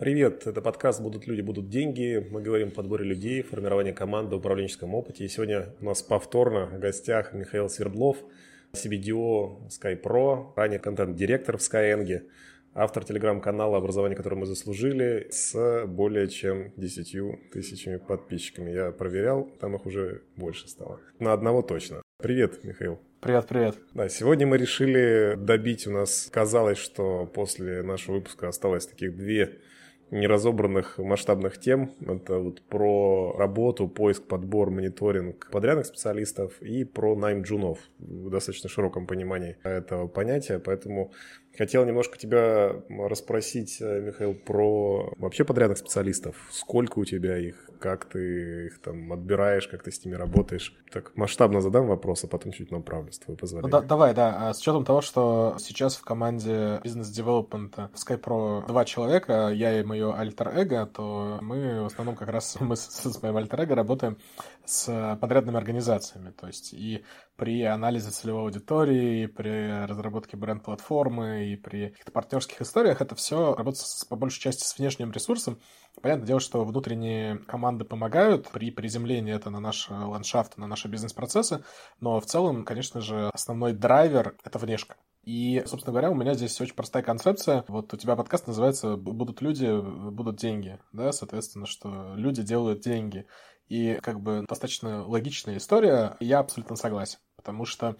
Привет, это подкаст «Будут люди, будут деньги». Мы говорим о подборе людей, формировании команды, управленческом опыте. И сегодня у нас повторно в гостях Михаил Свердлов, CBDO SkyPro, ранее контент-директор в Skyeng, автор телеграм-канала «Образование, которое мы заслужили» с более чем 10 тысячами подписчиками. Я проверял, там их уже больше стало. На одного точно. Привет, Михаил. Привет, привет. Да, сегодня мы решили добить, у нас казалось, что после нашего выпуска осталось таких две неразобранных масштабных тем. Это вот про работу, поиск, подбор, мониторинг подрядных специалистов и про найм джунов в достаточно широком понимании этого понятия. Поэтому хотел немножко тебя расспросить, Михаил, про вообще подрядных специалистов. Сколько у тебя их? Как ты их там отбираешь? Как ты с ними работаешь? Так масштабно задам вопрос, а потом чуть направлю, с твоего позволения. Ну, да, давай, да. А с учетом того, что сейчас в команде бизнес-девелопмента в SkyPro два человека, я и мое альтер-эго, то мы в основном как раз мы с, с моим альтер-эго работаем с подрядными организациями. То есть и при анализе целевой аудитории, и при разработке бренд-платформы, и при каких-то партнерских историях это все работает по большей части с внешним ресурсом. Понятное дело, что внутренние команды помогают при приземлении это на наш ландшафт, на наши бизнес-процессы, но в целом, конечно же, основной драйвер — это внешка. И, собственно говоря, у меня здесь очень простая концепция. Вот у тебя подкаст называется «Будут люди, будут деньги». Да, соответственно, что люди делают деньги. И как бы достаточно логичная история, я абсолютно согласен. Потому что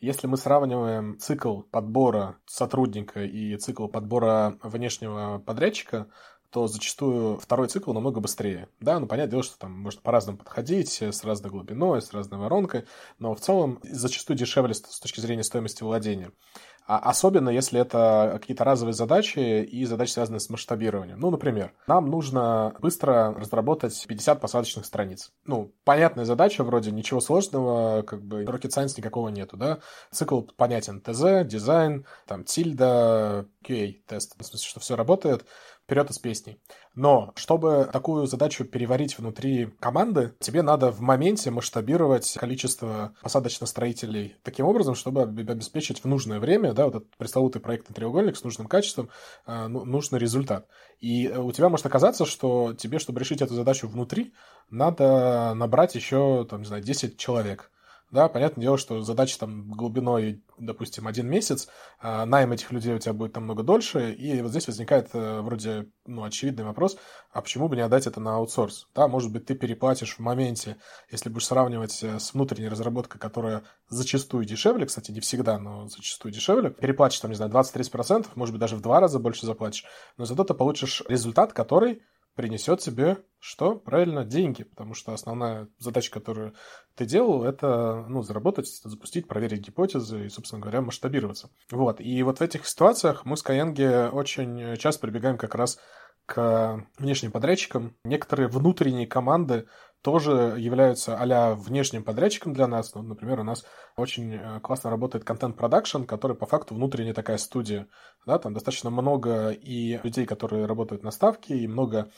если мы сравниваем цикл подбора сотрудника и цикл подбора внешнего подрядчика, то зачастую второй цикл намного быстрее. Да, ну, понятное дело, что там можно по-разному подходить, с разной глубиной, с разной воронкой, но в целом зачастую дешевле с точки зрения стоимости владения. А особенно, если это какие-то разовые задачи и задачи, связанные с масштабированием. Ну, например, нам нужно быстро разработать 50 посадочных страниц. Ну, понятная задача, вроде ничего сложного, как бы rocket science никакого нету, да. Цикл понятен. ТЗ, дизайн, там, тильда, QA-тест. В смысле, что все работает вперед из песней. Но чтобы такую задачу переварить внутри команды, тебе надо в моменте масштабировать количество посадочно-строителей таким образом, чтобы обеспечить в нужное время, да, вот этот пресловутый проектный треугольник с нужным качеством, э, ну, нужный результат. И у тебя может оказаться, что тебе, чтобы решить эту задачу внутри, надо набрать еще, там, не знаю, 10 человек. Да, понятное дело, что задача там глубиной, допустим, один месяц, а найм этих людей у тебя будет намного дольше, и вот здесь возникает э, вроде, ну, очевидный вопрос, а почему бы не отдать это на аутсорс? Да, может быть, ты переплатишь в моменте, если будешь сравнивать э, с внутренней разработкой, которая зачастую дешевле, кстати, не всегда, но зачастую дешевле, переплатишь там, не знаю, 20-30%, может быть, даже в два раза больше заплатишь, но зато ты получишь результат, который принесет тебе что? Правильно, деньги, потому что основная задача, которую ты делал, это ну, заработать, запустить, проверить гипотезы и, собственно говоря, масштабироваться. Вот. И вот в этих ситуациях мы с Skyeng очень часто прибегаем как раз к внешним подрядчикам. Некоторые внутренние команды тоже являются а внешним подрядчиком для нас. Ну, например, у нас очень э, классно работает контент-продакшн, который по факту внутренняя такая студия. Да, там достаточно много и людей, которые работают на ставке, и много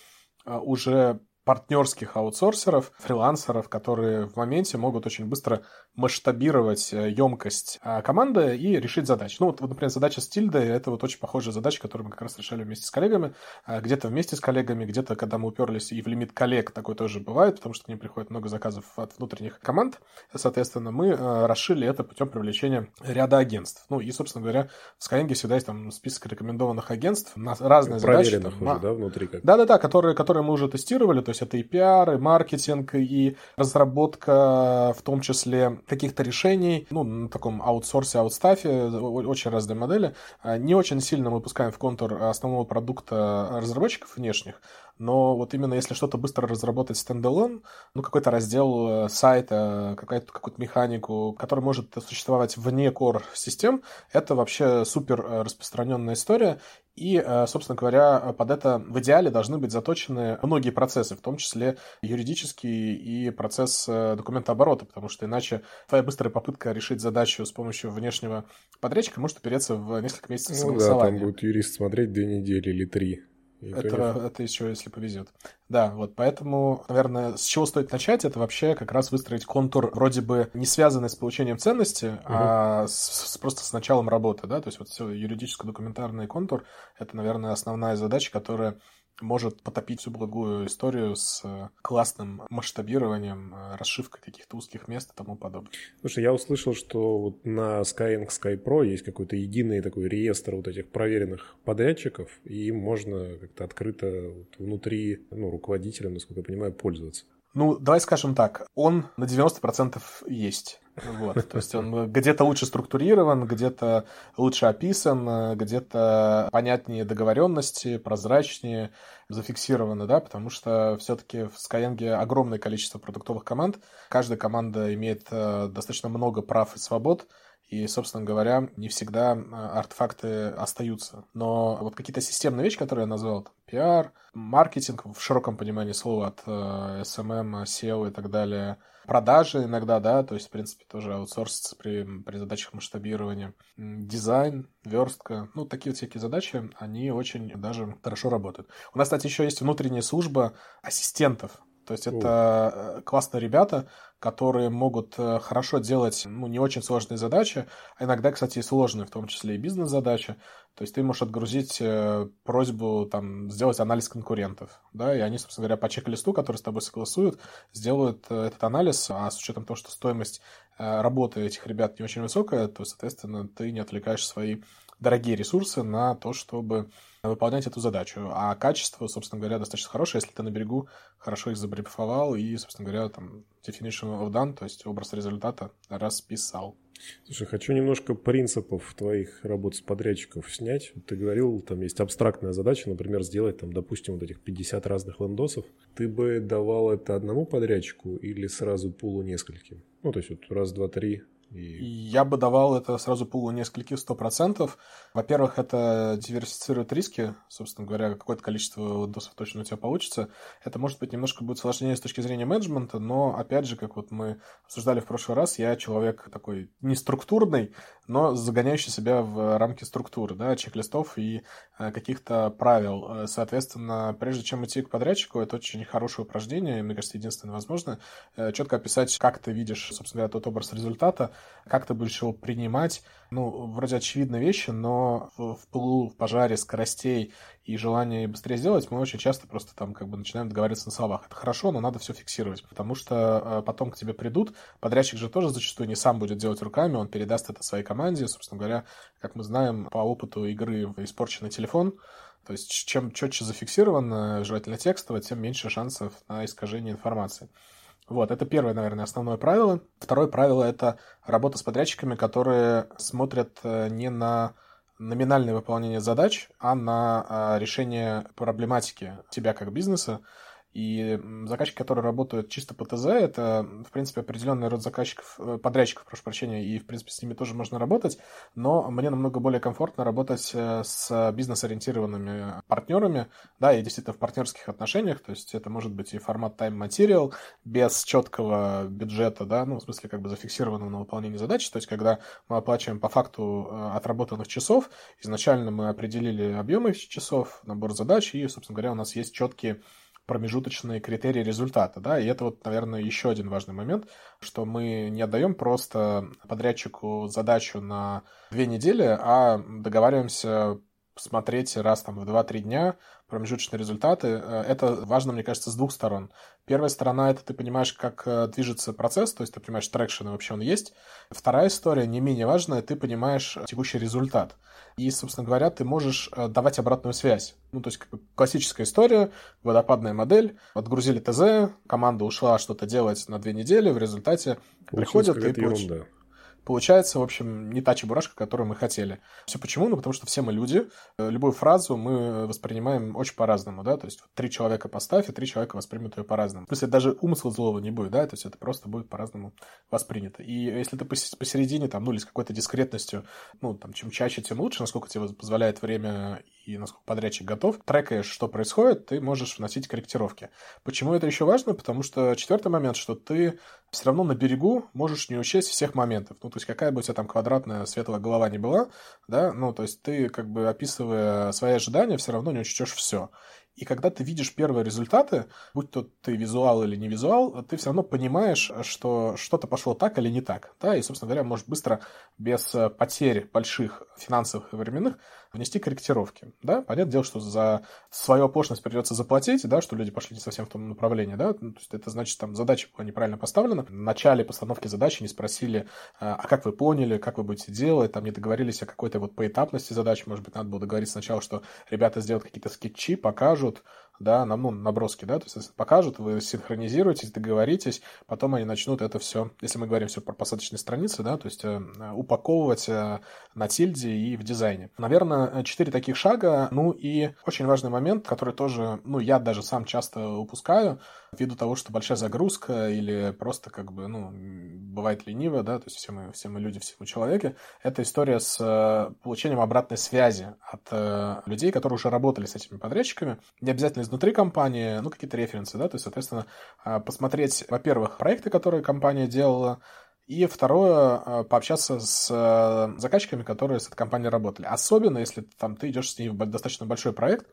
а, уже партнерских аутсорсеров, фрилансеров, которые в моменте могут очень быстро масштабировать емкость э, а, команды и решить задачи. Ну, вот, например, задача с тильдой — это вот очень похожая задача, которую мы как раз решали вместе с коллегами. А, где-то вместе с коллегами, где-то, когда мы уперлись и в лимит коллег, такое тоже бывает, потому что к ним приходит много заказов от внутренних команд. Соответственно, мы э, расшили это путем привлечения ряда агентств. Ну, и, собственно говоря, в Skyeng всегда есть там список рекомендованных агентств на разные задачи. Проверенных уже, да, внутри как? Да-да-да, которые, которые мы уже тестировали, то есть это и пиар, и маркетинг, и разработка в том числе каких-то решений, ну, на таком аутсорсе, аутстафе, очень разные модели. А, не очень сильно мы пускаем в контур основного продукта разработчиков внешних, но вот именно если что-то быстро разработать стендалон, ну, какой-то раздел э, сайта, какую-то какую механику, который может существовать вне core систем, это вообще супер э, распространенная история, и, э, собственно говоря, под это в идеале должны быть заточены многие процессы, в том числе юридический и процесс документооборота, потому что иначе твоя быстрая попытка решить задачу с помощью внешнего подрядчика может упереться в несколько месяцев ну, да, там будет юрист смотреть две недели или три. Это, это еще если повезет. Да, вот поэтому, наверное, с чего стоит начать, это вообще как раз выстроить контур вроде бы не связанный с получением ценности, угу. а с, с, просто с началом работы, да, то есть вот все юридическо-документарный контур, это, наверное, основная задача, которая может потопить всю благую историю с э, классным масштабированием, э, расшивкой каких-то узких мест и тому подобное. Слушай, я услышал, что вот на Skyeng SkyPro есть какой-то единый такой реестр вот этих проверенных подрядчиков, и им можно как-то открыто вот внутри, ну, руководителя, насколько я понимаю, пользоваться. Ну, давай скажем так, он на 90% есть. Вот, то есть он где-то лучше структурирован, где-то лучше описан, где-то понятнее договоренности, прозрачнее зафиксированы, да, потому что все-таки в Skyeng огромное количество продуктовых команд, каждая команда имеет э, достаточно много прав и свобод, и, собственно говоря, не всегда э, артефакты остаются. Но вот какие-то системные вещи, которые я назвал, там, PR, маркетинг в широком понимании слова от э, SMM, SEO и так далее, продажи иногда, да, то есть, в принципе, тоже аутсорсится при, при задачах масштабирования, дизайн, верстка, ну, такие вот всякие задачи, они очень даже хорошо работают. У нас, кстати, еще есть внутренняя служба ассистентов, то есть это О. Э, классные ребята, которые могут э, хорошо делать ну, не очень сложные задачи, а иногда, кстати, и сложные, в том числе и бизнес-задачи. То есть ты можешь отгрузить э, просьбу там, сделать анализ конкурентов, да, и они, собственно говоря, по чек-листу, который с тобой согласуют, сделают этот анализ, а с учетом того, что стоимость работы этих ребят не очень высокая, то, соответственно, ты не отвлекаешь свои дорогие ресурсы на то, чтобы выполнять эту задачу. А качество, собственно говоря, достаточно хорошее, если ты на берегу хорошо их забрифовал и, собственно говоря, там definition of done, то есть образ результата расписал. Слушай, хочу немножко принципов твоих работ с подрядчиков снять. Ты говорил, там есть абстрактная задача, например, сделать там, допустим, вот этих 50 разных лендосов. Ты бы давал это одному подрядчику или сразу пулу нескольким? Ну, то есть вот раз, два, три, и... Я бы давал это сразу пулу нескольких сто процентов. Во-первых, это диверсифицирует риски, собственно говоря, какое-то количество досов точно у тебя получится. Это, может быть, немножко будет сложнее с точки зрения менеджмента, но, опять же, как вот мы обсуждали в прошлый раз, я человек такой не структурный, но загоняющий себя в рамки структуры, да, чек-листов и э, каких-то правил. Э, соответственно, прежде чем идти к подрядчику, это очень хорошее упражнение, мне кажется, единственное возможно, э, четко описать, как ты видишь, собственно говоря, тот образ результата, как ты будешь его принимать. Ну, вроде очевидные вещи, но в, пылу, в пожаре скоростей и желание быстрее сделать, мы очень часто просто там как бы начинаем договариваться на словах. Это хорошо, но надо все фиксировать, потому что э, потом к тебе придут. Подрядчик же тоже зачастую не сам будет делать руками, он передаст это своей команде. Собственно говоря, как мы знаем по опыту игры в испорченный телефон, то есть чем четче зафиксировано, желательно текстово, тем меньше шансов на искажение информации. Вот, это первое, наверное, основное правило. Второе правило – это работа с подрядчиками, которые смотрят э, не на номинальное выполнение задач, а на а, решение проблематики тебя как бизнеса. И заказчики, которые работают чисто по ТЗ, это, в принципе, определенный род заказчиков, э, подрядчиков, прошу прощения, и, в принципе, с ними тоже можно работать, но мне намного более комфортно работать э, с бизнес-ориентированными партнерами, да, и действительно в партнерских отношениях, то есть это может быть и формат time material без четкого бюджета, да, ну, в смысле, как бы зафиксированного на выполнение задачи, то есть когда мы оплачиваем по факту э, отработанных часов, изначально мы определили объемы часов, набор задач, и, собственно говоря, у нас есть четкие промежуточные критерии результата, да, и это вот, наверное, еще один важный момент, что мы не отдаем просто подрядчику задачу на две недели, а договариваемся смотреть раз там в 2-3 дня промежуточные результаты. Э, это важно, мне кажется, с двух сторон. Первая сторона — это ты понимаешь, как э, движется процесс, то есть ты понимаешь, traction вообще он есть. Вторая история, не менее важная, ты понимаешь текущий результат. И, собственно говоря, ты можешь э, давать обратную связь. Ну, то есть как бы классическая история, водопадная модель, отгрузили ТЗ, команда ушла что-то делать на две недели, в результате Получилась приходят и... Получ получается, в общем, не та чебурашка, которую мы хотели. Все почему? Ну, потому что все мы люди. Э, любую фразу мы воспринимаем очень по-разному, да, то есть три человека поставь, и три человека воспримут ее по-разному. То есть даже умысла злого не будет, да, то есть это просто будет по-разному воспринято. И если ты посередине, там, ну, или с какой-то дискретностью, ну, там, чем чаще, тем лучше, насколько тебе позволяет время и насколько подрядчик готов, трекаешь, что происходит, ты можешь вносить корректировки. Почему это еще важно? Потому что четвертый момент, что ты все равно на берегу можешь не учесть всех моментов. Ну, то есть какая бы у тебя там квадратная светлая голова не была, да, ну, то есть ты как бы описывая свои ожидания, все равно не учтешь все. И когда ты видишь первые результаты, будь то ты визуал или не визуал, ты все равно понимаешь, что что-то пошло так или не так. Да? И, собственно говоря, можешь быстро, без потерь больших финансовых и временных, внести корректировки, да, понятное дело, что за свою оплошность придется заплатить, да, что люди пошли не совсем в том направлении, да, ну, то есть это значит, там задача была неправильно поставлена, в начале постановки задачи не спросили, а, а как вы поняли, как вы будете делать, там не договорились о какой-то вот поэтапности задач, может быть, надо было договориться сначала, что ребята сделают какие-то скетчи, покажут, да, нам, ну, наброски, да, то есть покажут, вы синхронизируетесь, договоритесь, потом они начнут это все, если мы говорим все про посадочные страницы, да, то есть э, упаковывать э, на тильде и в дизайне. Наверное, четыре таких шага, ну и очень важный момент, который тоже, ну, я даже сам часто упускаю, ввиду того, что большая загрузка или просто как бы, ну, бывает лениво, да, то есть все мы, все мы люди, все мы человеки, это история с э, получением обратной связи от э, людей, которые уже работали с этими подрядчиками, не обязательно изнутри компании, ну, какие-то референсы, да, то есть, соответственно, э, посмотреть, во-первых, проекты, которые компания делала, и второе, пообщаться с заказчиками, которые с этой компанией работали. Особенно, если там ты идешь с ней в достаточно большой проект,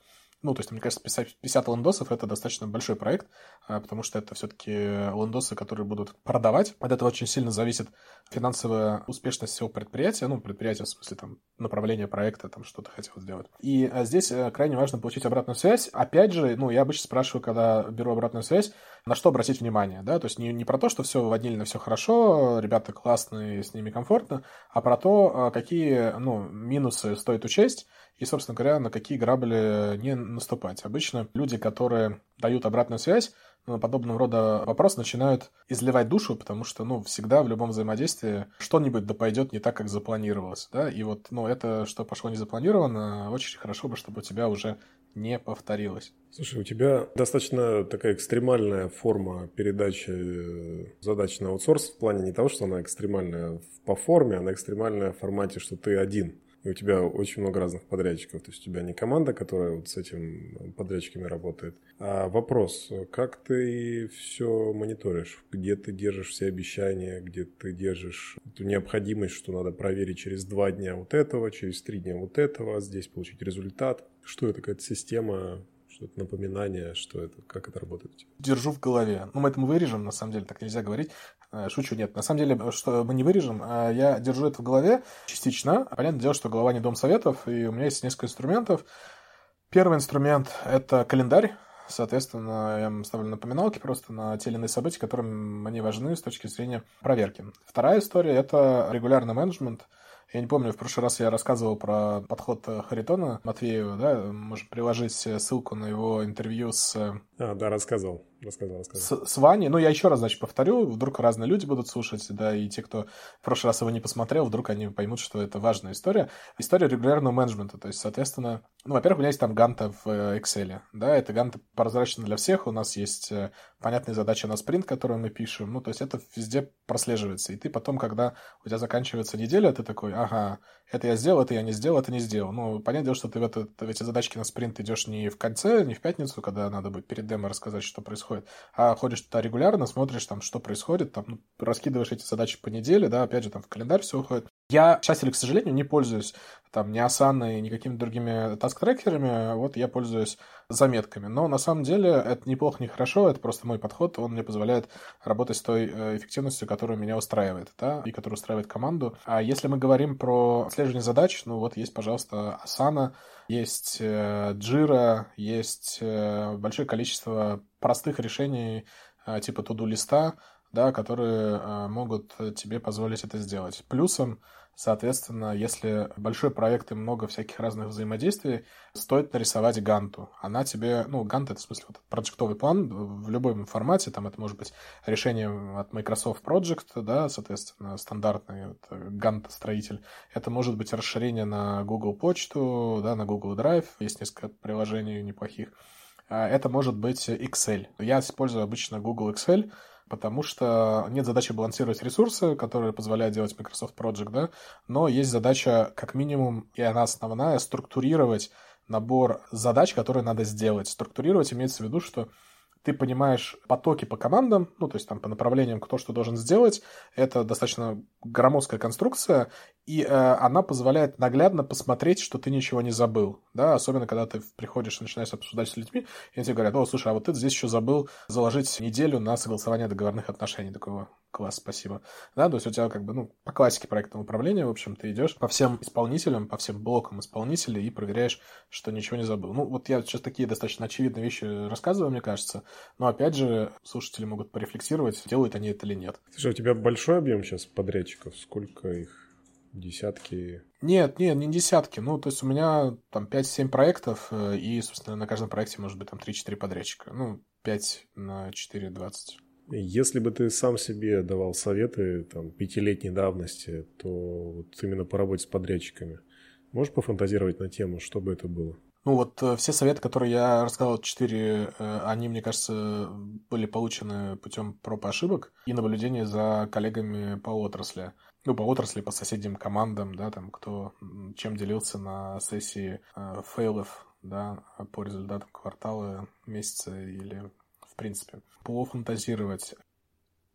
ну, то есть, мне кажется, 50, 50 лендосов — это достаточно большой проект, а, потому что это все-таки лендосы, которые будут продавать. От этого очень сильно зависит финансовая успешность всего предприятия, ну, предприятия в смысле там направления проекта, там что-то хотел сделать. И а, здесь э, крайне важно получить обратную связь. Опять же, ну, я обычно спрашиваю, когда беру обратную связь, на что обратить внимание, да, то есть не, не про то, что все ванильно, все хорошо, ребята классные, с ними комфортно, а про то, а, какие, ну, минусы стоит учесть, и, собственно говоря, на какие грабли не наступать. Обычно люди, которые дают обратную связь, подобного рода вопрос начинают изливать душу, потому что, ну, всегда в любом взаимодействии что-нибудь да пойдет не так, как запланировалось, да, и вот, ну, это, что пошло не запланировано, очень хорошо бы, чтобы у тебя уже не повторилось. Слушай, у тебя достаточно такая экстремальная форма передачи э, задач на аутсорс в плане не того, что она экстремальная по форме, она экстремальная в формате, что ты один и у тебя очень много разных подрядчиков. То есть у тебя не команда, которая вот с этим подрядчиками работает. А вопрос, как ты все мониторишь? Где ты держишь все обещания, где ты держишь эту необходимость, что надо проверить через два дня вот этого, через три дня вот этого, здесь получить результат? Что это, какая-то система что-то напоминание, что это, как это работает? Держу в голове. Ну, мы это мы вырежем, на самом деле, так нельзя говорить. Э, шучу, нет. На самом деле, что мы не вырежем, а я держу это в голове частично. Понятное дело, что голова не дом советов, и у меня есть несколько инструментов. Первый инструмент — это календарь. Соответственно, я ставлю напоминалки просто на те или иные события, которые мне важны с точки зрения проверки. Вторая история — это регулярный менеджмент — я не помню, в прошлый раз я рассказывал про подход Харитона Матвеева, да, можем приложить ссылку на его интервью с... А, да, рассказывал рассказал, рассказал. С, с Ваней. Ну, я еще раз, значит, повторю. Вдруг разные люди будут слушать, да, и те, кто в прошлый раз его не посмотрел, вдруг они поймут, что это важная история. История регулярного менеджмента. То есть, соответственно, ну, во-первых, у меня есть там ганта в э, Excel. Да, это ганта прозрачна для всех. У нас есть э, понятные задачи на спринт, которые мы пишем. Ну, то есть, это везде прослеживается. И ты потом, когда у тебя заканчивается неделя, ты такой, ага, это я сделал, это я не сделал, это не сделал. Ну, понятное дело, что ты в, это, в эти задачки на спринт идешь не в конце, не в пятницу, когда надо будет перед демо рассказать, что происходит, а ходишь туда регулярно, смотришь там, что происходит, там, ну, раскидываешь эти задачи по неделе, да, опять же, там в календарь все уходит. Я, к счастью или к сожалению, не пользуюсь там ни Asana, ни какими-то другими таск-трекерами, вот я пользуюсь заметками. Но на самом деле это неплохо, не хорошо, это просто мой подход, он мне позволяет работать с той э, эффективностью, которая меня устраивает, да, и которая устраивает команду. А если мы говорим про отслеживание задач, ну вот есть, пожалуйста, Asana, есть э, Jira, есть э, большое количество простых решений типа туду-листа, да, которые могут тебе позволить это сделать. Плюсом Соответственно, если большой проект и много всяких разных взаимодействий, стоит нарисовать ганту. Она тебе, ну, гант это в смысле вот проектовый план в любом формате, там это может быть решение от Microsoft Project, да, соответственно, стандартный гант-строитель. Это может быть расширение на Google почту, да, на Google Drive, есть несколько приложений неплохих. А это может быть Excel. Я использую обычно Google Excel, потому что нет задачи балансировать ресурсы, которые позволяют делать Microsoft Project, да, но есть задача, как минимум, и она основная, структурировать набор задач, которые надо сделать. Структурировать имеется в виду, что ты понимаешь потоки по командам, ну, то есть там по направлениям, кто что должен сделать. Это достаточно громоздкая конструкция, и э, она позволяет наглядно посмотреть, что ты ничего не забыл, да, особенно когда ты приходишь и начинаешь обсуждать с людьми, и они тебе говорят, о, слушай, а вот ты здесь еще забыл заложить неделю на согласование договорных отношений, такого класс, спасибо. Да, то есть у тебя как бы, ну, по классике проектного управления, в общем, ты идешь по всем исполнителям, по всем блокам исполнителей и проверяешь, что ничего не забыл. Ну, вот я сейчас такие достаточно очевидные вещи рассказываю, мне кажется, но опять же, слушатели могут порефлексировать, делают они это или нет. Слушай, у тебя большой объем сейчас подрядчиков? Сколько их? Десятки? Нет, нет, не десятки. Ну, то есть у меня там 5-7 проектов, э, и, собственно, на каждом проекте может быть там 3-4 подрядчика. Ну, 5 на 4 – 20. Если бы ты сам себе давал советы там, пятилетней давности, то вот именно по работе с подрядчиками, можешь пофантазировать на тему, что бы это было? Ну вот э, все советы, которые я рассказал, четыре, э, они, мне кажется, были получены путем проб и ошибок и наблюдения за коллегами по отрасли. Ну, по отрасли, по соседним командам, да, там, кто чем делился на сессии э, фейлов, да, по результатам квартала, месяца или в принципе. Пофантазировать.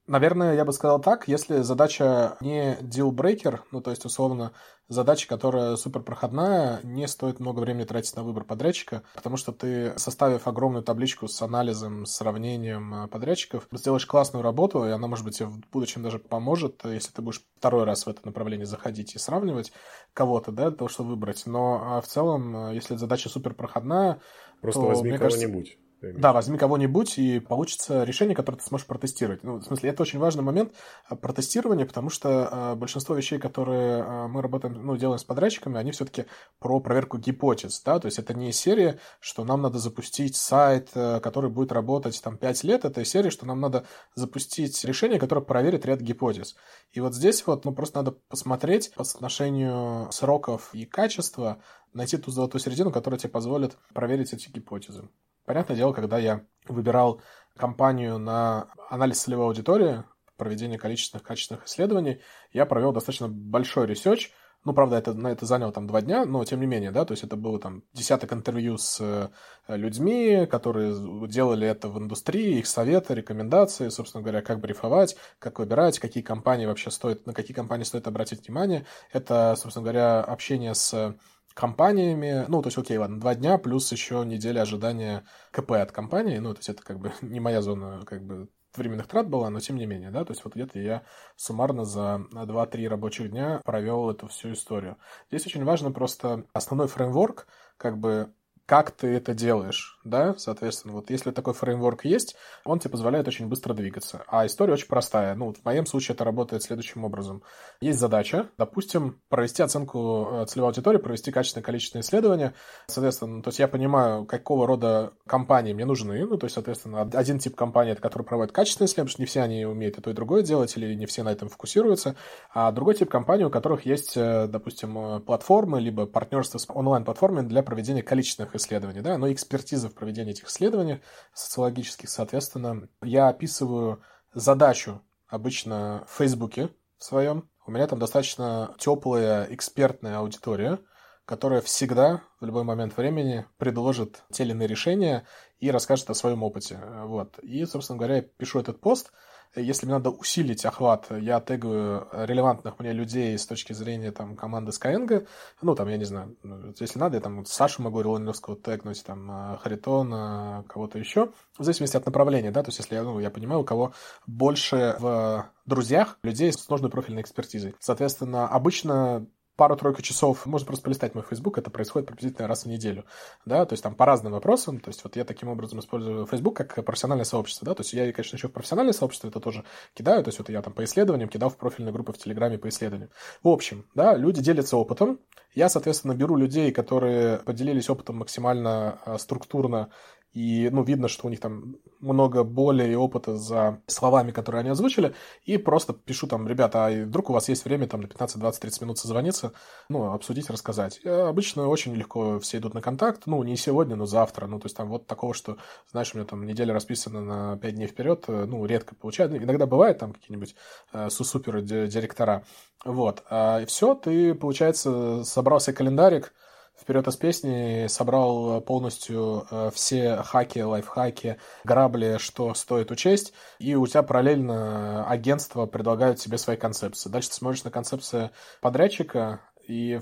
Наверное, я бы сказал так, если задача не deal-breaker, ну, то есть, условно, задача, которая супер проходная, не стоит много времени тратить на выбор подрядчика, потому что ты, составив огромную табличку с анализом, сравнением э, подрядчиков, сделаешь классную работу, и она, может быть, тебе в будущем даже поможет, если ты будешь второй раз в это направление заходить и сравнивать кого-то, да, для того, чтобы выбрать. Но а в целом, э, если задача супер проходная, Просто то, возьми кого-нибудь. Кажется, да, возьми кого-нибудь, и получится решение, которое ты сможешь протестировать. Ну, в смысле, это очень важный момент а, протестирования, потому что э, большинство вещей, которые э, мы работаем, ну, делаем с подрядчиками, они все-таки про проверку гипотез, да, то есть это не серия, что нам надо запустить сайт, э, который будет работать там 5 лет, это серия, что нам надо запустить решение, которое проверит ряд гипотез. И вот здесь вот, ну, просто надо посмотреть по соотношению сроков и качества, найти ту золотую середину, которая тебе позволит проверить эти гипотезы. Понятное дело, когда я выбирал компанию на анализ целевой аудитории, проведение количественных, качественных исследований, я провел достаточно большой research. Ну, правда, это, на это заняло там два дня, но тем не менее, да, то есть это было там десяток интервью с э, людьми, которые делали это в индустрии, их советы, рекомендации, собственно говоря, как брифовать, как выбирать, какие компании вообще стоит, на какие компании стоит обратить внимание. Это, собственно говоря, общение с компаниями, ну, то есть, окей, ладно, два дня плюс еще неделя ожидания КП от компании, ну, то есть это как бы не моя зона как бы временных трат была, но тем не менее, да, то есть вот где-то я суммарно за 2-3 рабочих дня провел эту всю историю. Здесь очень важно просто основной фреймворк, как бы как ты это делаешь, да, соответственно, вот если такой фреймворк есть, он тебе позволяет очень быстро двигаться. А история очень простая. Ну, вот в моем случае это работает следующим образом. Есть задача, допустим, провести оценку э, целевой аудитории, провести качественное количественное исследование. Соответственно, то есть я понимаю, какого рода компании мне нужны. Ну, то есть, соответственно, один тип компании, это который проводит качественное исследование, потому что не все они умеют и то, и другое делать, или не все на этом фокусируются. А другой тип компаний, у которых есть, э, допустим, э, платформы, либо партнерство с онлайн-платформами для проведения количественных исследований, да, но экспертиза в проведении этих исследований социологических, соответственно, я описываю задачу обычно в Фейсбуке в своем. У меня там достаточно теплая экспертная аудитория, которая всегда в любой момент времени предложит те или иные решения и расскажет о своем опыте. Вот. И, собственно говоря, я пишу этот пост – если мне надо усилить охват, я тегаю релевантных мне людей с точки зрения там, команды Skyeng. Ну, там, я не знаю, ну, если надо, я там вот Сашу могу Роллиновского тегнуть, там, а, Харитона, кого-то еще. В зависимости от направления, да, то есть если я, ну, я понимаю, у кого больше в друзьях людей с сложной профильной экспертизой. Соответственно, обычно пару-тройку часов, можно просто полистать мой Facebook, это происходит приблизительно раз в неделю, да, то есть там по разным вопросам, то есть вот я таким образом использую Facebook как профессиональное сообщество, да, то есть я, конечно, еще в профессиональное сообщество это тоже кидаю, то есть вот я там по исследованиям кидал в профильные группы в Телеграме по исследованиям. В общем, да, люди делятся опытом, я, соответственно, беру людей, которые поделились опытом максимально а, структурно и, ну, видно, что у них там много боли и опыта за словами, которые они озвучили, и просто пишу там, ребята, а вдруг у вас есть время там на 15, 20, 30 минут созвониться, ну, обсудить, рассказать. И обычно очень легко все идут на контакт, ну, не сегодня, но завтра, ну, то есть там вот такого, что, знаешь, у меня там неделя расписана на 5 дней вперед, э, ну, редко получается, иногда бывает там какие-нибудь э, супер директора, вот, а, и все, ты, получается, собрался календарик, вперед из песни, собрал полностью э, все хаки, лайфхаки, грабли, что стоит учесть, и у тебя параллельно агентство предлагают тебе свои концепции. Дальше ты смотришь на концепции подрядчика, и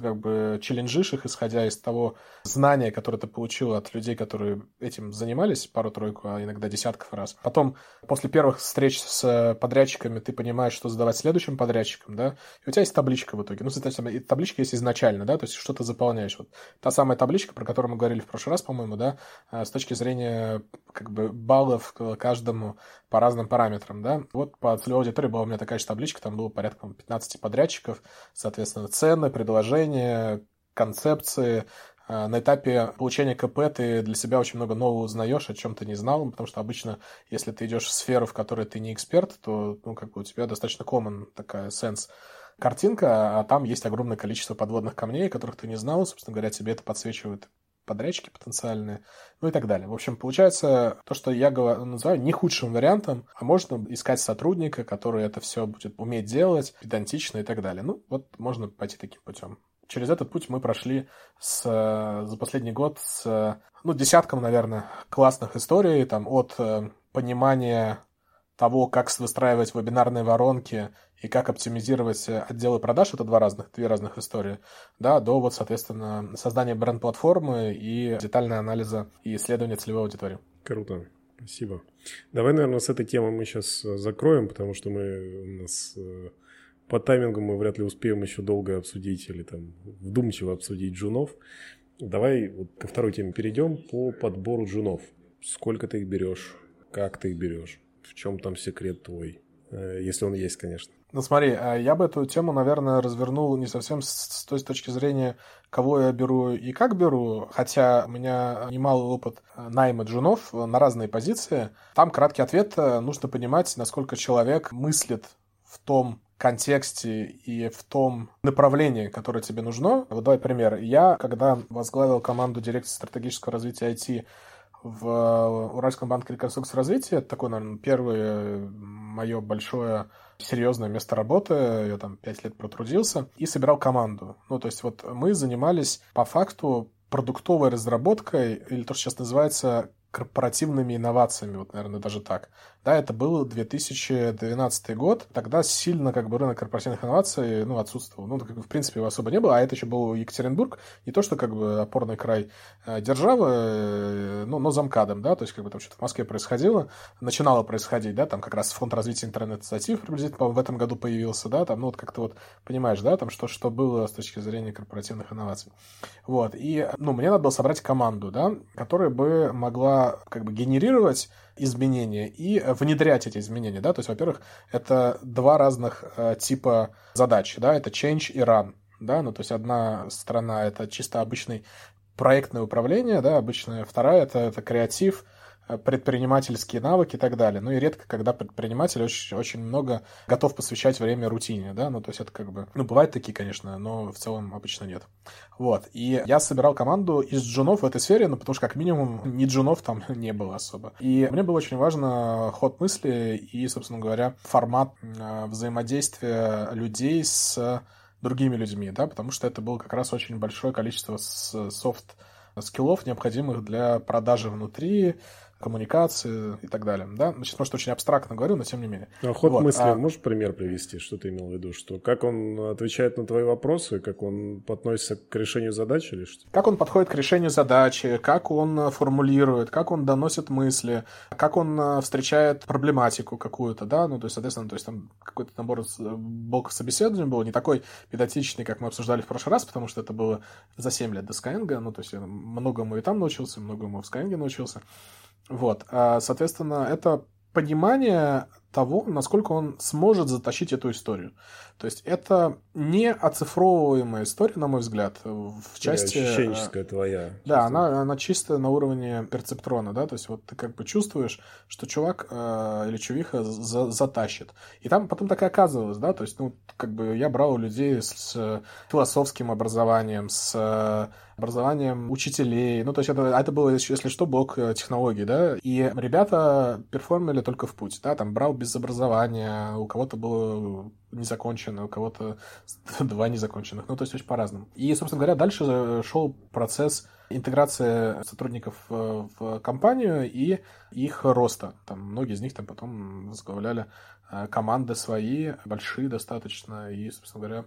как бы челленджишь их, исходя из того знания, которое ты получил от людей, которые этим занимались пару-тройку, а иногда десятков раз. Потом, после первых встреч с подрядчиками, ты понимаешь, что задавать следующим подрядчикам, да, и у тебя есть табличка в итоге. Ну, соответственно, табличка есть изначально, да, то есть что ты заполняешь. Вот та самая табличка, про которую мы говорили в прошлый раз, по-моему, да, а, с точки зрения как бы баллов каждому по разным параметрам, да. Вот по целевой аудитории была у меня такая же табличка, там было порядка 15 подрядчиков, соответственно, цены, предложения, концепции, а, на этапе получения КП ты для себя очень много нового узнаешь, о чем ты не знал, потому что обычно, если ты идешь в сферу, в которой ты не эксперт, то ну, как бы у тебя достаточно common такая сенс картинка, а там есть огромное количество подводных камней, которых ты не знал, собственно говоря, тебе это подсвечивает подрядчики потенциальные, ну и так далее. В общем, получается, то, что я называю не худшим вариантом, а можно искать сотрудника, который это все будет уметь делать, педантично и так далее. Ну, вот можно пойти таким путем. Через этот путь мы прошли с, за последний год с, ну, десятком, наверное, классных историй, там, от э, понимания того, как выстраивать вебинарные воронки и как оптимизировать отделы продаж, это два разных, две разных истории, да, до вот, соответственно, создания бренд-платформы и детального анализа и исследования целевой аудитории. Круто. Спасибо. Давай, наверное, с этой темы мы сейчас закроем, потому что мы у нас э, по таймингу мы вряд ли успеем еще долго обсудить или там вдумчиво обсудить джунов. Давай вот ко второй теме перейдем по подбору джунов. Сколько ты их берешь? Как ты их берешь? В чем там секрет твой? Э, если он есть, конечно. Ну смотри, а я бы эту тему, наверное, развернул не совсем с той точки зрения, кого я беру и как беру, хотя у меня немалый опыт найма джунов на разные позиции. Там краткий ответ, нужно понимать, насколько человек мыслит в том контексте и в том направлении, которое тебе нужно. Вот давай пример. Я, когда возглавил команду дирекции стратегического развития IT в Уральском банке реконструкции и развития, это такое, наверное, первое мое большое серьезное место работы, я там пять лет протрудился, и собирал команду. Ну, то есть вот мы занимались по факту продуктовой разработкой, или то, что сейчас называется корпоративными инновациями, вот, наверное, даже так. Да, это был 2012 год. Тогда сильно как бы рынок корпоративных инноваций ну, отсутствовал. Ну, в принципе, его особо не было, а это еще был Екатеринбург. Не то, что как бы опорный край э, державы, ну, но замкадом, да, то есть как бы там что-то в Москве происходило, начинало происходить, да, там как раз фонд развития интернет-инициатив приблизительно в этом году появился, да, там, ну, вот как-то вот понимаешь, да, там что, что было с точки зрения корпоративных инноваций. Вот, и, ну, мне надо было собрать команду, да, которая бы могла как бы генерировать изменения и внедрять эти изменения, да, то есть, во-первых, это два разных э, типа задач, да, это change и run, да, ну, то есть одна сторона это чисто обычный проектное управление, да, обычная, вторая это, это креатив, предпринимательские навыки и так далее. Ну и редко, когда предприниматель очень, очень много готов посвящать время рутине, да, ну то есть это как бы, ну бывают такие, конечно, но в целом обычно нет. Вот, и я собирал команду из джунов в этой сфере, ну потому что как минимум ни джунов там не было особо. И мне было очень важно ход мысли и, собственно говоря, формат э, взаимодействия людей с другими людьми, да, потому что это было как раз очень большое количество софт скиллов, необходимых для продажи внутри, коммуникации и так далее. Да? Значит, может, очень абстрактно говорю, но тем не менее. А ход вот. мысли, а... можешь пример привести, что ты имел в виду? Что, как он отвечает на твои вопросы, как он относится к решению задачи или что? Как он подходит к решению задачи, как он формулирует, как он доносит мысли, как он э, встречает проблематику какую-то, да, ну, то есть, соответственно, то есть там какой-то набор блоков собеседования был не такой педатичный, как мы обсуждали в прошлый раз, потому что это было за 7 лет до Skyeng, ну, то есть я многому и там научился, многому в Skyeng научился. Вот, а, соответственно, это понимание того, насколько он сможет затащить эту историю. То есть это не оцифровываемая история, на мой взгляд, в части... Ощущенческая твоя. Да, она, она чисто на уровне перцептрона, да, то есть вот ты как бы чувствуешь, что чувак э, или чувиха за, затащит. И там потом так и оказывалось, да, то есть, ну, как бы я брал у людей с, с философским образованием, с образованием учителей. Ну, то есть это, это было, если что, блок э, технологий, да. И ребята перформили только в путь, да, там брал без образования, у кого-то было незакончено, у кого-то два незаконченных. Ну, то есть очень по-разному. И, собственно говоря, дальше шел процесс интеграции сотрудников в компанию и их роста. Там многие из них там потом возглавляли э, команды свои, большие достаточно, и, собственно говоря,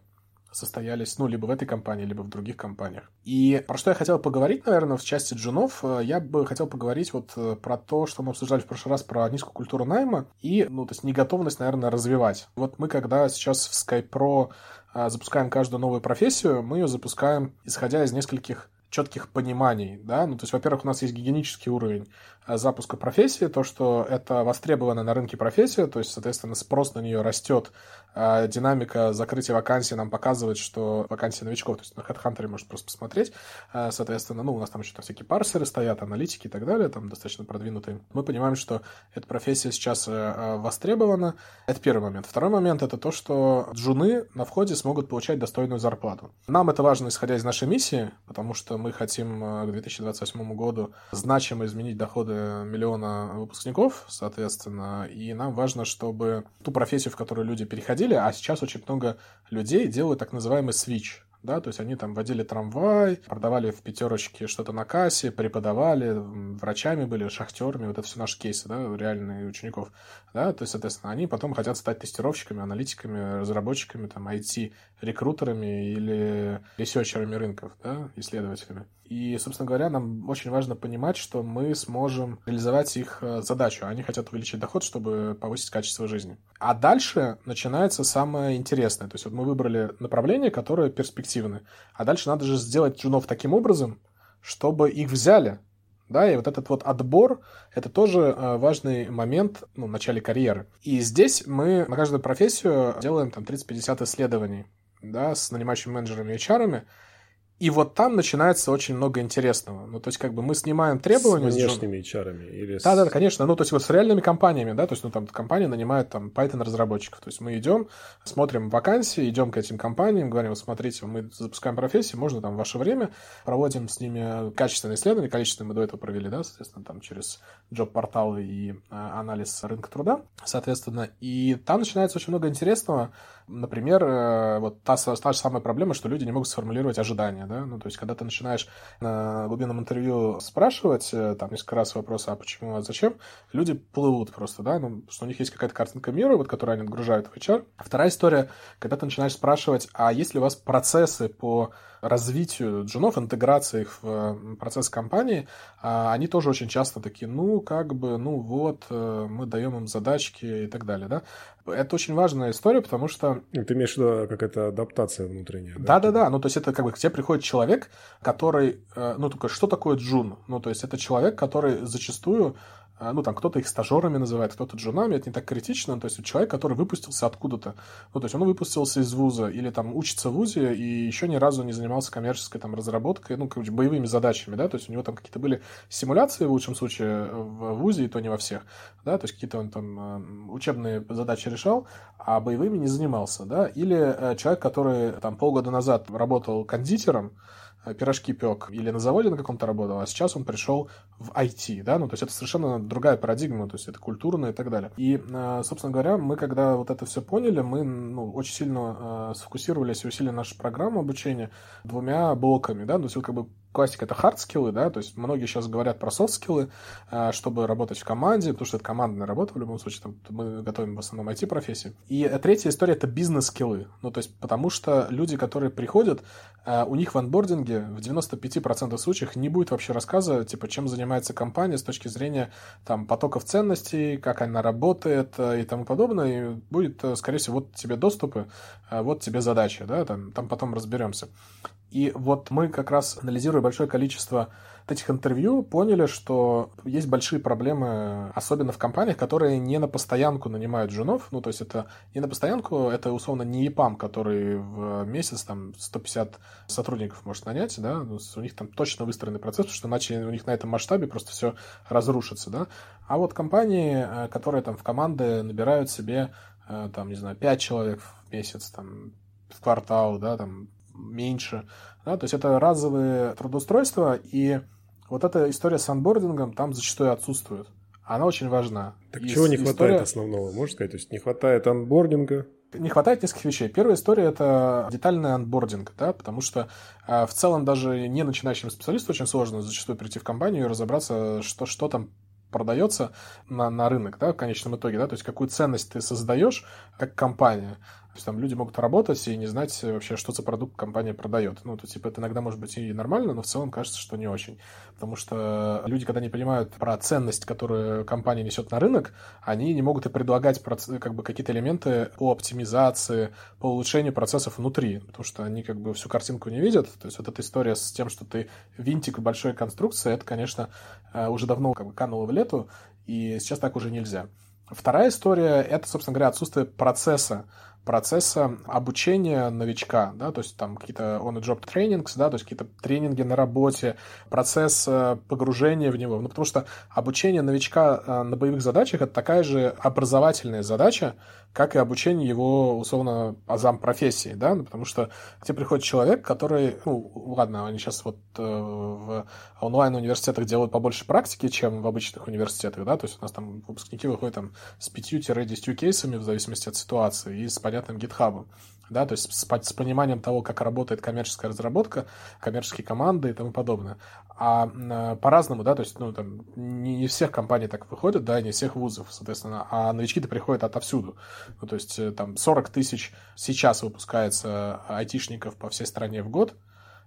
состоялись, ну, либо в этой компании, либо в других компаниях. И про что я хотел поговорить, наверное, в части джунов, э, я бы хотел поговорить вот э, про то, что мы обсуждали в прошлый раз, про низкую культуру найма и, ну, то есть неготовность, наверное, развивать. Вот мы, когда сейчас в SkyPro э, запускаем каждую новую профессию, мы ее запускаем, исходя из нескольких четких пониманий, да, ну, то есть, во-первых, у нас есть гигиенический уровень запуска профессии, то, что это востребовано на рынке профессия, то есть, соответственно, спрос на нее растет а динамика закрытия вакансий нам показывает, что вакансии новичков, то есть на HeadHunter может просто посмотреть, а, соответственно, ну, у нас там еще там всякие парсеры стоят, аналитики и так далее, там достаточно продвинутые. Мы понимаем, что эта профессия сейчас э, э, востребована. Это первый момент. Второй момент — это то, что джуны на входе смогут получать достойную зарплату. Нам это важно, исходя из нашей миссии, потому что мы хотим э, к 2028 году значимо изменить доходы миллиона выпускников, соответственно, и нам важно, чтобы ту профессию, в которую люди переходили, а сейчас очень много людей делают так называемый switch да, то есть они там водили трамвай, продавали в пятерочке что-то на кассе, преподавали, врачами были, шахтерами, вот это все наши кейсы, да, реальные учеников, да, то есть, соответственно, они потом хотят стать тестировщиками, аналитиками, разработчиками, там, IT-рекрутерами или ресерчерами рынков, да, исследователями. И, собственно говоря, нам очень важно понимать, что мы сможем реализовать их э, задачу. Они хотят увеличить доход, чтобы повысить качество жизни. А дальше начинается самое интересное. То есть вот мы выбрали направление, которое перспективное. А дальше надо же сделать джунов таким образом, чтобы их взяли. Да, и вот этот вот отбор — это тоже э, важный момент ну, в начале карьеры. И здесь мы на каждую профессию делаем там 30-50 исследований да, с нанимающими менеджерами и HR, и вот там начинается очень много интересного. Ну, то есть, как бы мы снимаем требования... С внешними HR или Да, с... да, конечно. Ну, то есть, вот с реальными компаниями, да, то есть, ну, там компания нанимает там Python-разработчиков. То есть, мы идем, смотрим вакансии, идем к этим компаниям, говорим, вот смотрите, мы запускаем профессии, можно там в ваше время, проводим с ними качественные исследования, количественные мы до этого провели, да, соответственно, там через джоб-порталы и а, анализ рынка труда, соответственно. И там начинается очень много интересного, Например, э, вот та, та же самая проблема, что люди не могут сформулировать ожидания, да, ну, то есть, когда ты начинаешь на глубинном интервью спрашивать, э, там, несколько раз вопросы, а почему, а зачем, люди плывут просто, да, ну, что у них есть какая-то картинка мира, вот, которую они отгружают в HR. Вторая история, когда ты начинаешь спрашивать, а есть ли у вас процессы по развитию джунов, интеграции их в процесс компании, а они тоже очень часто такие, ну, как бы, ну вот, э, мы даем им задачки и так далее, да. Это очень важная история, потому что... Ты имеешь в виду какая-то адаптация внутренняя, да? Да-да-да, ну, то есть это как бы к тебе приходит человек, который, э, ну, только что такое джун? Ну, то есть это человек, который зачастую ну, там, кто-то их стажерами называет, кто-то джунами, это не так критично, то есть человек, который выпустился откуда-то, ну, то есть он выпустился из вуза или там учится в вузе и еще ни разу не занимался коммерческой там разработкой, ну, короче, боевыми задачами, да, то есть у него там какие-то были симуляции в лучшем случае в вузе, и то не во всех, да, то есть какие-то он там а, учебные задачи решал, а боевыми не занимался, да, или э, человек, который там полгода назад работал кондитером, пирожки пек или на заводе на каком-то работал, а сейчас он пришел в IT, да, ну, то есть это совершенно другая парадигма, то есть это культурная и так далее. И, э, собственно говоря, мы, когда вот это все поняли, мы ну, очень сильно э, сфокусировались и усилили нашу программу обучения двумя блоками, да, то есть вот как бы классика — это хард-скиллы, да, то есть многие сейчас говорят про софт-скиллы, э, чтобы работать в команде, потому что это командная работа в любом случае, там, мы готовим в основном IT-профессии. И третья история — это бизнес-скиллы, ну, то есть потому что люди, которые приходят, э, у них в анбординге в 95% случаев не будет вообще рассказа, типа, чем занимается компания с точки зрения там потоков ценностей, как она работает э, и тому подобное, и будет, скорее всего, вот тебе доступы, вот тебе задачи, да, там, там потом разберемся. И вот мы как раз, анализируя большое количество этих интервью, поняли, что есть большие проблемы, особенно в компаниях, которые не на постоянку нанимают женов. Ну, то есть это не на постоянку, это условно не ЕПАМ, который в месяц там 150 сотрудников может нанять, да, у них там точно выстроенный процесс, потому что иначе у них на этом масштабе просто все разрушится, да. А вот компании, э, которые там в команды набирают себе, э, там, не знаю, 5 человек в месяц, там, в квартал, да, там, меньше. Да? То есть это разовые трудоустройства, и вот эта история с анбордингом там зачастую отсутствует. она очень важна. Так и чего не история... хватает основного, можно сказать? То есть не хватает анбординга, не хватает нескольких вещей. Первая история — это детальный анбординг, да, потому что э, в целом даже не начинающим специалисту очень сложно зачастую прийти в компанию и разобраться, что, что там продается на, на рынок, да, в конечном итоге, да, то есть какую ценность ты создаешь как компания. Есть там люди могут работать и не знать вообще, что за продукт компания продает. Ну, то типа это иногда может быть и нормально, но в целом кажется, что не очень. Потому что люди, когда не понимают про ценность, которую компания несет на рынок, они не могут и предлагать как бы какие-то элементы по оптимизации, по улучшению процессов внутри, потому что они как бы всю картинку не видят. То есть вот эта история с тем, что ты винтик в большой конструкции, это, конечно, э, уже давно как бы кануло в лету, и сейчас так уже нельзя. Вторая история — это, собственно говоря, отсутствие процесса процесса обучения новичка, да, то есть там какие-то on-the-job trainings, да, то есть какие-то тренинги на работе, процесс э, погружения в него, ну, потому что обучение новичка э, на боевых задачах — это такая же образовательная задача, как и обучение его, условно, азам профессии, да, ну, потому что к тебе приходит человек, который, ну, ладно, они сейчас вот э, в онлайн-университетах делают побольше практики, чем в обычных университетах, да, то есть у нас там выпускники выходят там с 5-10 кейсами в зависимости от ситуации и с понятным гитхабом да, то есть с, с пониманием того, как работает коммерческая разработка, коммерческие команды и тому подобное. А э, по-разному, да, то есть, ну, там, не, не всех компаний так выходят, да, не всех вузов, соответственно, а новички-то приходят отовсюду. Ну, то есть, э, там, 40 тысяч сейчас выпускается айтишников по всей стране в год,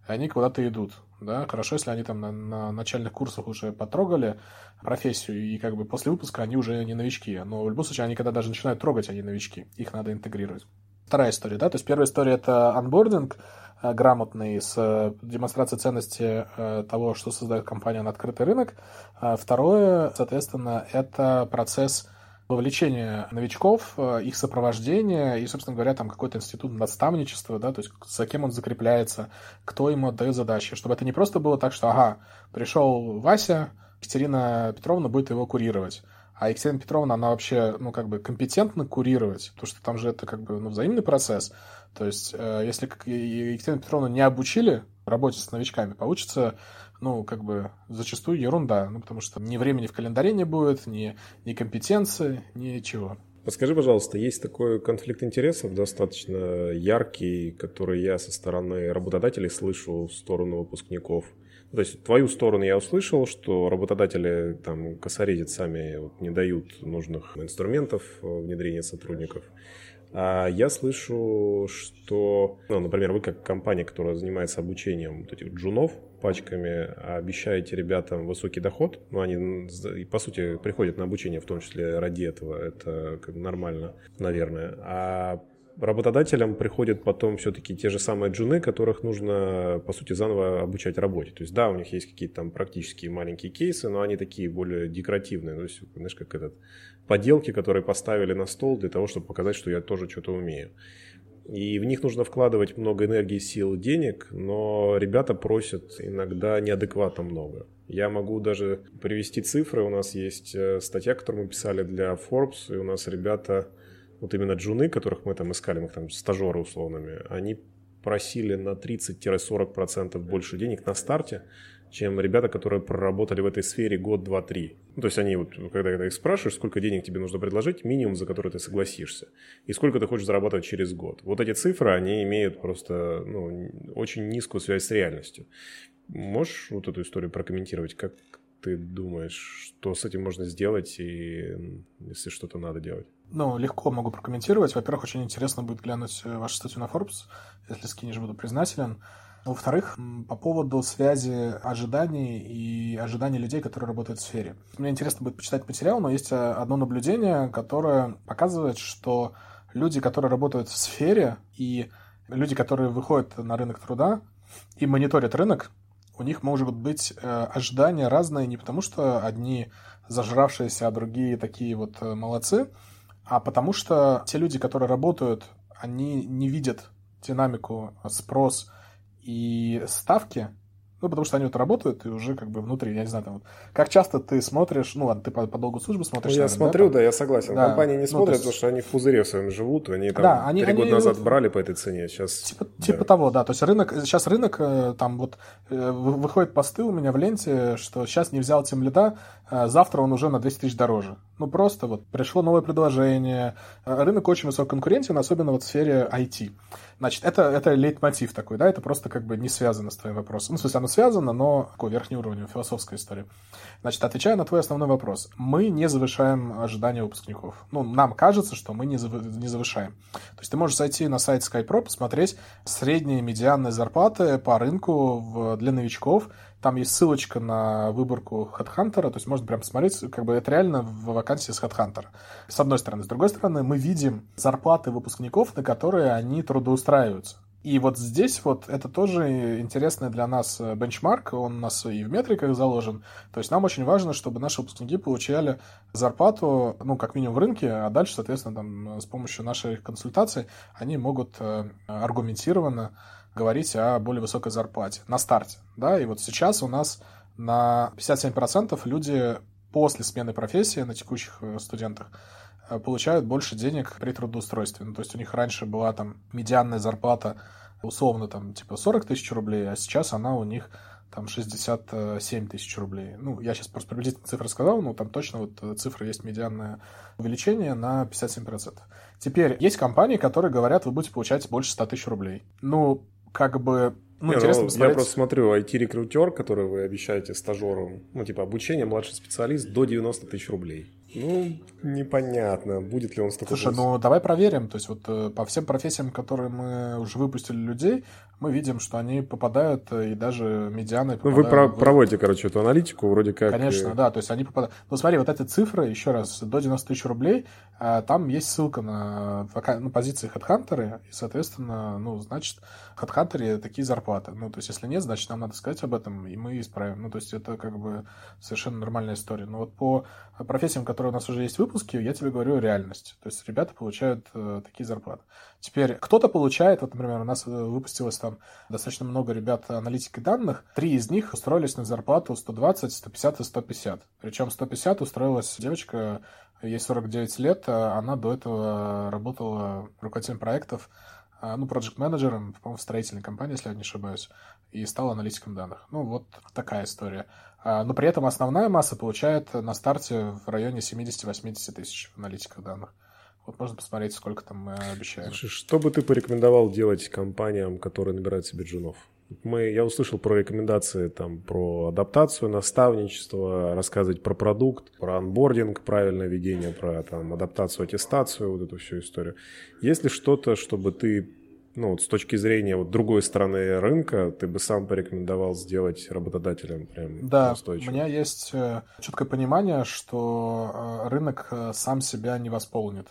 и они куда-то идут, да, хорошо, если они там на, на начальных курсах уже потрогали профессию, и как бы после выпуска они уже не новички, но в любом случае они когда даже начинают трогать, они новички, их надо интегрировать вторая история, да, то есть первая история это анбординг э, грамотный с э, демонстрацией ценности э, того, что создает компания на открытый рынок. А второе, соответственно, это процесс вовлечения новичков, их сопровождения и, собственно говоря, там какой-то институт наставничества, да, то есть за кем он закрепляется, кто ему отдает задачи, чтобы это не просто было так, что, ага, пришел Вася, Екатерина Петровна будет его курировать, а Екатерина Петровна, она вообще, ну, как бы компетентна курировать, потому что там же это как бы, ну, взаимный процесс. То есть, э, если Екатерину Петровну не обучили работе с новичками, получится, ну, как бы, зачастую ерунда, ну, потому что ни времени в календаре не будет, ни, ни компетенции, ничего. Подскажи, пожалуйста, есть такой конфликт интересов достаточно яркий, который я со стороны работодателей слышу в сторону выпускников – то есть твою сторону я услышал, что работодатели там косорезят сами вот, не дают нужных инструментов внедрения сотрудников. А я слышу, что, ну, например, вы как компания, которая занимается обучением вот этих джунов пачками, обещаете ребятам высокий доход, ну, они, по сути, приходят на обучение в том числе ради этого, это нормально, наверное. А работодателям приходят потом все-таки те же самые джуны, которых нужно, по сути, заново обучать работе. То есть, да, у них есть какие-то там практические маленькие кейсы, но они такие более декоративные. То есть, знаешь, как этот поделки, которые поставили на стол для того, чтобы показать, что я тоже что-то умею. И в них нужно вкладывать много энергии, сил, денег, но ребята просят иногда неадекватно много. Я могу даже привести цифры. У нас есть э, статья, которую мы писали для Forbes, и у нас ребята вот именно джуны, которых мы там искали, мы там стажеры условными, они просили на 30-40% больше денег на старте, чем ребята, которые проработали в этой сфере год, два, три. Ну, то есть они вот, когда, когда их спрашиваешь, сколько денег тебе нужно предложить, минимум, за который ты согласишься, и сколько ты хочешь зарабатывать через год. Вот эти цифры, они имеют просто ну, очень низкую связь с реальностью. Можешь вот эту историю прокомментировать? Как ты думаешь, что с этим можно сделать, и если что-то надо делать? Ну, легко могу прокомментировать. Во-первых, очень интересно будет глянуть э, вашу статью на Forbes. Если скинешь, буду признателен. Во-вторых, по поводу связи ожиданий и ожиданий людей, которые работают в сфере. Мне интересно будет почитать материал, но есть э, одно наблюдение, которое показывает, что люди, которые работают в сфере, и люди, которые выходят на рынок труда и мониторят рынок, у них могут быть э, ожидания разные не потому, что одни зажравшиеся, а другие такие вот молодцы, а потому что те люди, которые работают, они не видят динамику, спрос и ставки Ну, потому что они вот работают, и уже как бы внутри, я не знаю, там вот, как часто ты смотришь, ну ладно, ты по, по долгу службы смотришь. Ну, я наверное, смотрю, да, да, я согласен. Да. Компании не Ну, смотрят, есть- потому что они в пузыре в своем живут, они там Да, они- три они года назад вот- брали по этой цене, сейчас... Типа, да. типа того, да. То есть рынок, сейчас рынок, э, там вот э, вы- выходят посты у меня в ленте, что сейчас не взял тем лида, э, завтра он уже на 200 тысяч дороже. Ну просто вот пришло новое предложение. Э, Рынок очень высококонкурентен, особенно вот в сфере IT. Значит, это, это лейтмотив такой, да, это просто как бы не связано с твоим вопросом. Ну, в смысле, оно связано, но такой верхний уровень, философская история. Значит, отвечая на твой основной вопрос, мы не завышаем ожидания выпускников. Ну, нам кажется, что мы не, завы- не завышаем. То есть ты можешь зайти на сайт SkyPro, посмотреть средние медианные зарплаты по рынку в- для новичков. Там есть ссылочка на выборку HeadHunter, то есть можно прям посмотреть, как бы это реально в вакансии с HeadHunter. С одной стороны. С другой стороны, мы видим зарплаты выпускников, на которые они трудоустраиваются. И вот здесь вот это тоже интересный для нас э, бенчмарк, он у нас и в метриках заложен. То есть нам очень важно, чтобы наши выпускники получали зарплату, ну, как минимум в рынке, а дальше, соответственно, там, с помощью наших консультаций они могут э, аргументированно говорить о более высокой зарплате на старте, да, и вот сейчас у нас на 57% люди после смены профессии на текущих э, студентах э, получают больше денег при трудоустройстве. Ну, то есть у них раньше была там медианная зарплата условно там типа 40 тысяч рублей, а сейчас она у них там 67 тысяч рублей. Ну, я сейчас просто приблизительно цифры сказал, но там точно вот э, цифра есть медианное увеличение на 57%. Теперь есть компании, которые говорят, вы будете получать больше 100 тысяч рублей. Ну, как бы, ну, Не, ну, интересно я посмотреть. просто смотрю, IT-рекрутер, который вы обещаете стажеру, ну, типа, обучение, младший специалист до 90 тысяч рублей. Ну, непонятно, будет ли он столько... Слушай, ну давай проверим. То есть вот э, по всем профессиям, которые мы уже выпустили людей, мы видим, что они попадают э, и даже медианы Ну, вы про- попадают в- проводите, короче, эту аналитику, вроде как... Конечно, э, да, то есть они попадают. Ну, смотри, вот эти цифры, еще раз, до 90 тысяч рублей, там есть ссылка на, на позиции HeadHunter, и, соответственно, ну, значит, HeadHunter такие зарплаты. Ну, то есть, если нет, значит, нам надо сказать об этом, и мы исправим. Ну, то есть, это как бы совершенно нормальная история. Но вот по профессиям, которые у нас уже есть в выпуске, я тебе говорю реальность. То есть, ребята получают э, такие зарплаты. Теперь, кто-то получает, вот, например, у нас э, выпустилось там достаточно много ребят аналитики данных, три из них устроились на зарплату 120, 150 и 150. Причем 150 устроилась девочка, ей 49 лет, а она до этого работала руководителем проектов, а, ну, проект-менеджером, по-моему, в строительной компании, если я не ошибаюсь, и стала аналитиком данных. Ну, вот такая история. А, Но при этом основная масса получает на старте в районе 70-80 тысяч в аналитиках данных. Вот можно посмотреть, сколько там мы обещаем. Слушай, что бы ты порекомендовал делать компаниям, которые набирают себе джунов? Мы, я услышал про рекомендации там, про адаптацию, наставничество, рассказывать про продукт, про анбординг, правильное ведение, про там, адаптацию, аттестацию, вот эту всю историю. Есть ли что-то, чтобы ты, ну, вот с точки зрения вот другой стороны рынка, ты бы сам порекомендовал сделать работодателям прям Да, у устойчиво? меня есть э, четкое понимание, что э, рынок э, сам себя не восполнит.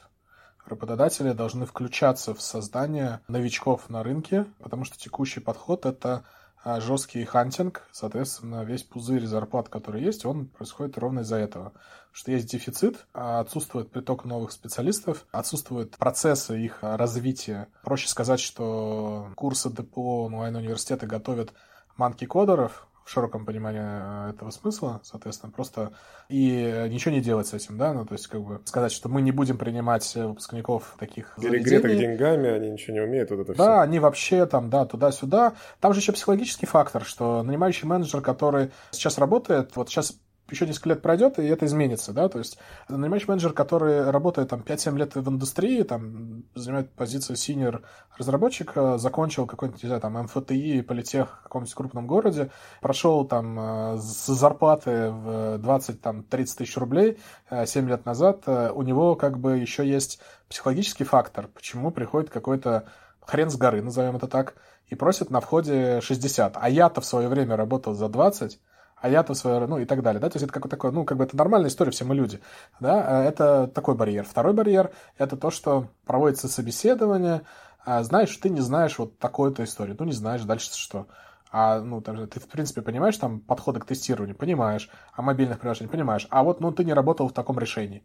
Работодатели должны включаться в создание новичков на рынке, потому что текущий подход это жесткий хантинг, соответственно, весь пузырь зарплат, который есть, он происходит ровно из-за этого. Что есть дефицит, а отсутствует приток новых специалистов, отсутствуют процессы их а, развития. Проще сказать, что курсы ДПО онлайн университеты готовят monkey кодеров, в широком понимании э, этого смысла, соответственно, просто и э, ничего не делать с этим, да, ну, то есть, как бы сказать, что мы не будем принимать э, выпускников таких Перегретых деньгами, они ничего не умеют, вот это Да, все. они вообще там, да, туда-сюда. Там же еще психологический фактор, что нанимающий менеджер, который сейчас работает, вот сейчас еще несколько лет пройдет, и это изменится, да, то есть нанимающий менеджер, который работает там 5-7 лет в индустрии, там занимает позицию senior разработчика, закончил какой-нибудь, не знаю, там МФТИ, политех в каком-нибудь крупном городе, прошел там э, с зарплаты в 20-30 тысяч рублей э, 7 лет назад, э, у него как бы еще есть психологический фактор, почему приходит какой-то хрен с горы, назовем это так, и просит на входе 60. А я-то в свое время работал за 20, а я-то свое ну и так далее, да, то есть это как такое, ну, как бы это нормальная история, все мы люди, да, это такой барьер. Второй барьер – это то, что проводится собеседование, а знаешь, ты не знаешь вот такой-то истории, ну, не знаешь дальше что. А, ну, там же ты, в принципе, понимаешь там подходы к тестированию, понимаешь, а мобильных приложений понимаешь, а вот, ну, ты не работал в таком решении.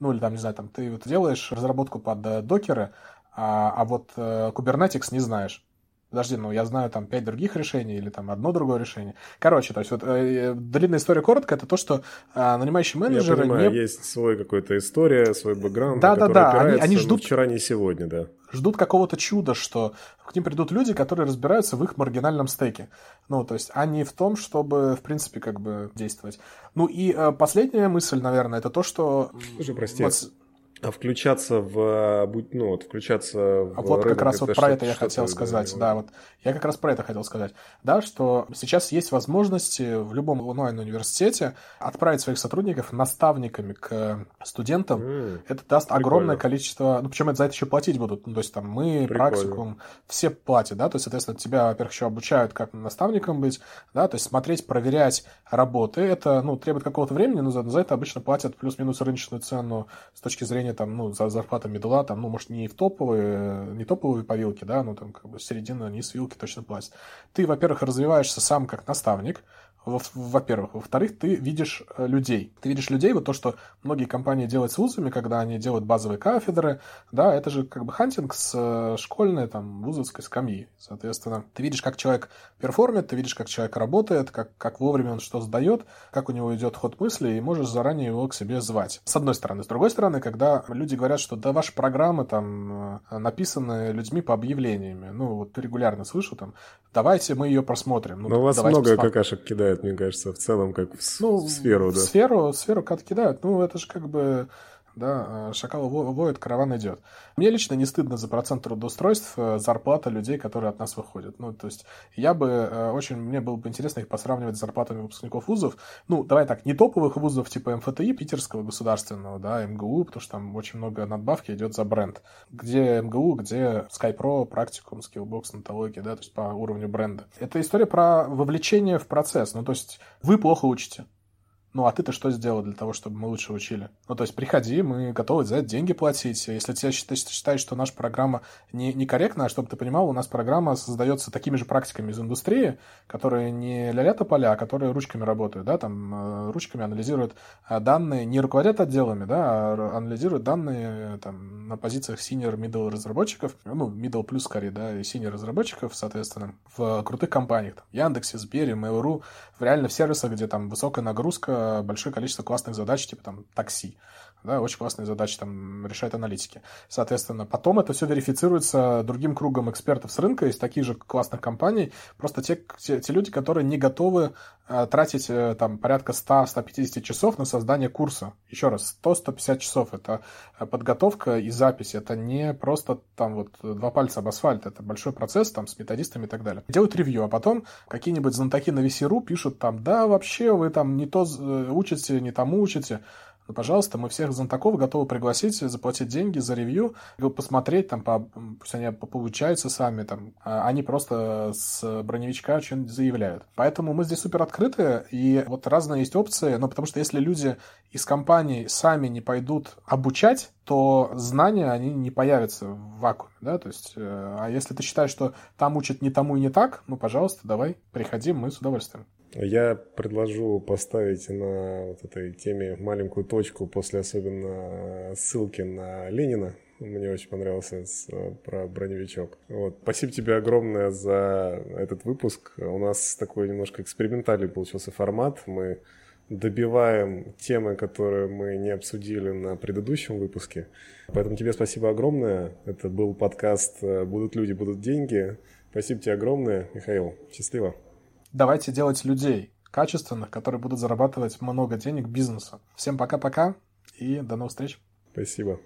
Ну, или там, не знаю, там, ты вот делаешь разработку под э, докеры, а, а вот э, Kubernetes не знаешь. Подожди, ну я знаю там пять других решений или там одно другое решение. Короче, то есть вот э, длинная история короткая, это то, что э, нанимающие менеджеры... Я понимаю, не... есть свой какой-то история, свой бэкграунд, да, да, да. Они, они ждут... вчера, не сегодня, да. Ждут какого-то чуда, что к ним придут люди, которые разбираются в их маргинальном стеке. Ну, то есть, а не в том, чтобы, в принципе, как бы действовать. Ну и э, последняя мысль, наверное, это то, что... Слушай, прости, вот... А включаться в, ну, вот включаться в а Вот как раз вот про это я хотел сказать, да, вот я как раз про это хотел сказать, да, что сейчас есть возможности в любом онлайн-университете отправить своих сотрудников наставниками к студентам. Mm, это даст прикольно. огромное количество, ну, причем это за это еще платить будут, ну, то есть там мы, прикольно. практикум, все платят, да, то есть, соответственно, тебя, во-первых, еще обучают, как наставником быть, да, то есть смотреть, проверять работы, это, ну, требует какого-то времени, но за, за это обычно платят плюс-минус рыночную цену с точки зрения повышение там, ну, за зарплата медула, там, ну, может, не в топовые, не топовые повилки, да, ну, там, как бы, середина, низ вилки точно платят. Ты, во-первых, развиваешься сам как наставник, во-первых. Во-вторых, ты видишь э, людей. Ты видишь людей, вот то, что многие компании делают с вузами, когда они делают базовые кафедры, да, это же как бы хантинг с э, школьной, там, вузовской скамьи. Соответственно, ты видишь, как человек перформит, ты видишь, как человек работает, как, как вовремя он что сдает, как у него идет ход мысли, и можешь заранее его к себе звать. С одной стороны. С другой стороны, когда люди говорят, что да, ваши программы там э, написаны людьми по объявлениями, ну, вот регулярно слышу там, давайте мы ее просмотрим. Ну, Но у вас много посмотрим. какашек кидают кидают, мне кажется, в целом, как в, ну, в сферу, да. В сферу, в сферу как кидают. Ну, это же как бы да, шакал воет, караван идет. Мне лично не стыдно за процент трудоустройств, э, зарплата людей, которые от нас выходят. Ну, то есть я бы э, очень, мне было бы интересно их посравнивать с зарплатами выпускников вузов. Ну, давай так, не топовых вузов типа МФТИ, Питерского государственного, да, МГУ, потому что там очень много надбавки идет за бренд. Где МГУ, где SkyPro, практикум, Skillbox, нотология, да, то есть по уровню бренда. Это история про вовлечение в процесс. Ну, то есть вы плохо учите ну, а ты-то что сделал для того, чтобы мы лучше учили? Ну, то есть приходи, мы готовы за это деньги платить. Если ты считаешь, что наша программа не, некорректна, а чтобы ты понимал, у нас программа создается такими же практиками из индустрии, которые не ля-ля поля, а которые ручками работают, да, там э, ручками анализируют э, данные, не руководят отделами, да, а анализируют данные там на позициях senior, middle разработчиков, ну, middle плюс скорее, да, и senior разработчиков, соответственно, в крутых компаниях, там, Яндексе, Сбере, Mail.ru, реально в сервисах, где там высокая нагрузка, большое количество классных задач, типа там такси. Да, очень классные задачи там решают аналитики. Соответственно, потом это все верифицируется другим кругом экспертов с рынка из таких же классных компаний. Просто те, те, те люди, которые не готовы э, тратить э, там порядка 100-150 часов на создание курса. Еще раз, 100-150 часов. Это э, подготовка и запись. Это не просто там вот два пальца об асфальт. Это большой процесс там с методистами и так далее. Делают ревью, а потом какие-нибудь знатоки на VC.ru пишут там, да, вообще вы там не то э, учите, не тому учите. Ну, пожалуйста, мы всех знатоков готовы пригласить, заплатить деньги за ревью, посмотреть, там, по, пусть они получаются сами, там, а они просто с броневичка что-нибудь заявляют. Поэтому мы здесь супер открыты, и вот разные есть опции, но потому что если люди из компаний сами не пойдут обучать, то знания, они не появятся в вакууме, да, то есть, э, а если ты считаешь, что там учат не тому и не так, ну, пожалуйста, давай, приходи, мы с удовольствием. Я предложу поставить на вот этой теме маленькую точку после особенно ссылки на Ленина. Мне очень понравился с, про броневичок. Вот. Спасибо тебе огромное за этот выпуск. У нас такой немножко экспериментальный получился формат. Мы добиваем темы, которые мы не обсудили на предыдущем выпуске. Поэтому тебе спасибо огромное. Это был подкаст «Будут люди, будут деньги». Спасибо тебе огромное, Михаил. Счастливо давайте делать людей качественных, которые будут зарабатывать много денег бизнесу. Всем пока-пока и до новых встреч. Спасибо.